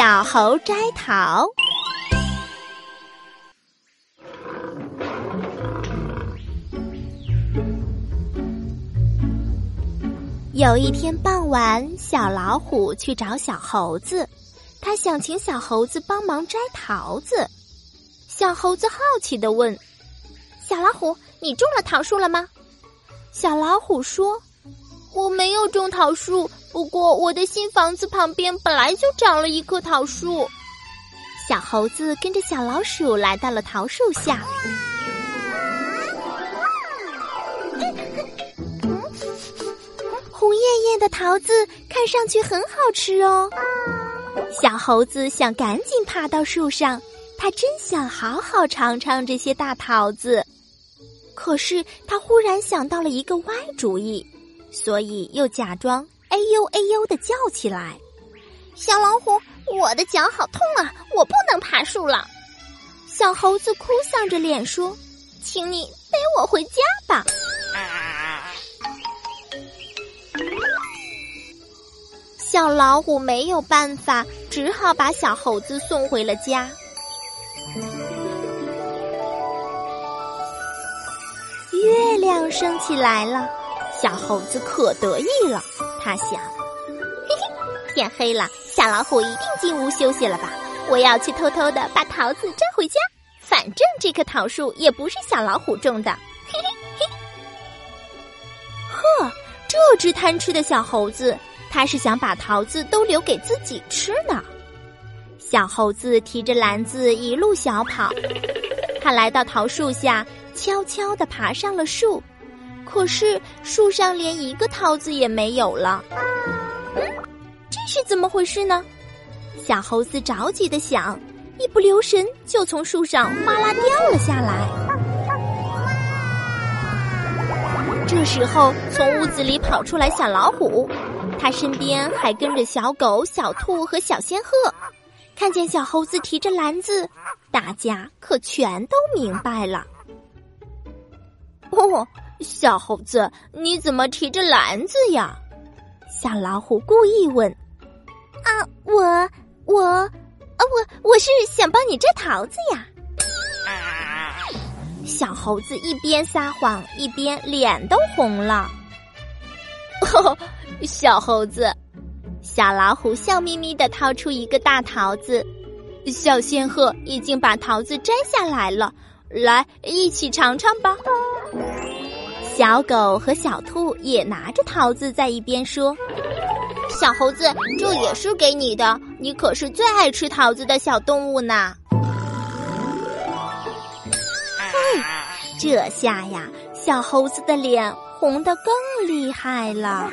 小猴摘桃。有一天傍晚，小老虎去找小猴子，他想请小猴子帮忙摘桃子。小猴子好奇的问：“小老虎，你种了桃树了吗？”小老虎说：“我没有种桃树，不过我的新房子旁边本来就长了一棵桃树。”小猴子跟着小老鼠来到了桃树下。红艳艳的桃子看上去很好吃哦。小猴子想赶紧爬到树上，他真想好好尝尝这些大桃子。可是他忽然想到了一个歪主意，所以又假装哎呦哎呦的叫起来：“小老虎，我的脚好痛啊，我不能爬树了。”小猴子哭丧着脸说：“请你背我回家吧。”小老虎没有办法，只好把小猴子送回了家。月亮升起来了，小猴子可得意了。他想：嘿嘿，天黑了，小老虎一定进屋休息了吧？我要去偷偷的把桃子摘回家。反正这棵桃树也不是小老虎种的。嘿 嘿嘿。呵，这只贪吃的小猴子。他是想把桃子都留给自己吃呢。小猴子提着篮子一路小跑，他来到桃树下，悄悄地爬上了树。可是树上连一个桃子也没有了。这是怎么回事呢？小猴子着急的想，一不留神就从树上哗啦掉了下来。这时候，从屋子里跑出来小老虎。他身边还跟着小狗、小兔和小仙鹤。看见小猴子提着篮子，大家可全都明白了。哦，小猴子，你怎么提着篮子呀？小老虎故意问。啊，我我，啊我我是想帮你摘桃子呀。小猴子一边撒谎，一边脸都红了。哦。小猴子，小老虎笑眯眯的掏出一个大桃子，小仙鹤已经把桃子摘下来了，来一起尝尝吧。小狗和小兔也拿着桃子在一边说：“小猴子，这也是给你的，你可是最爱吃桃子的小动物呢。”嘿，这下呀，小猴子的脸红得更厉害了。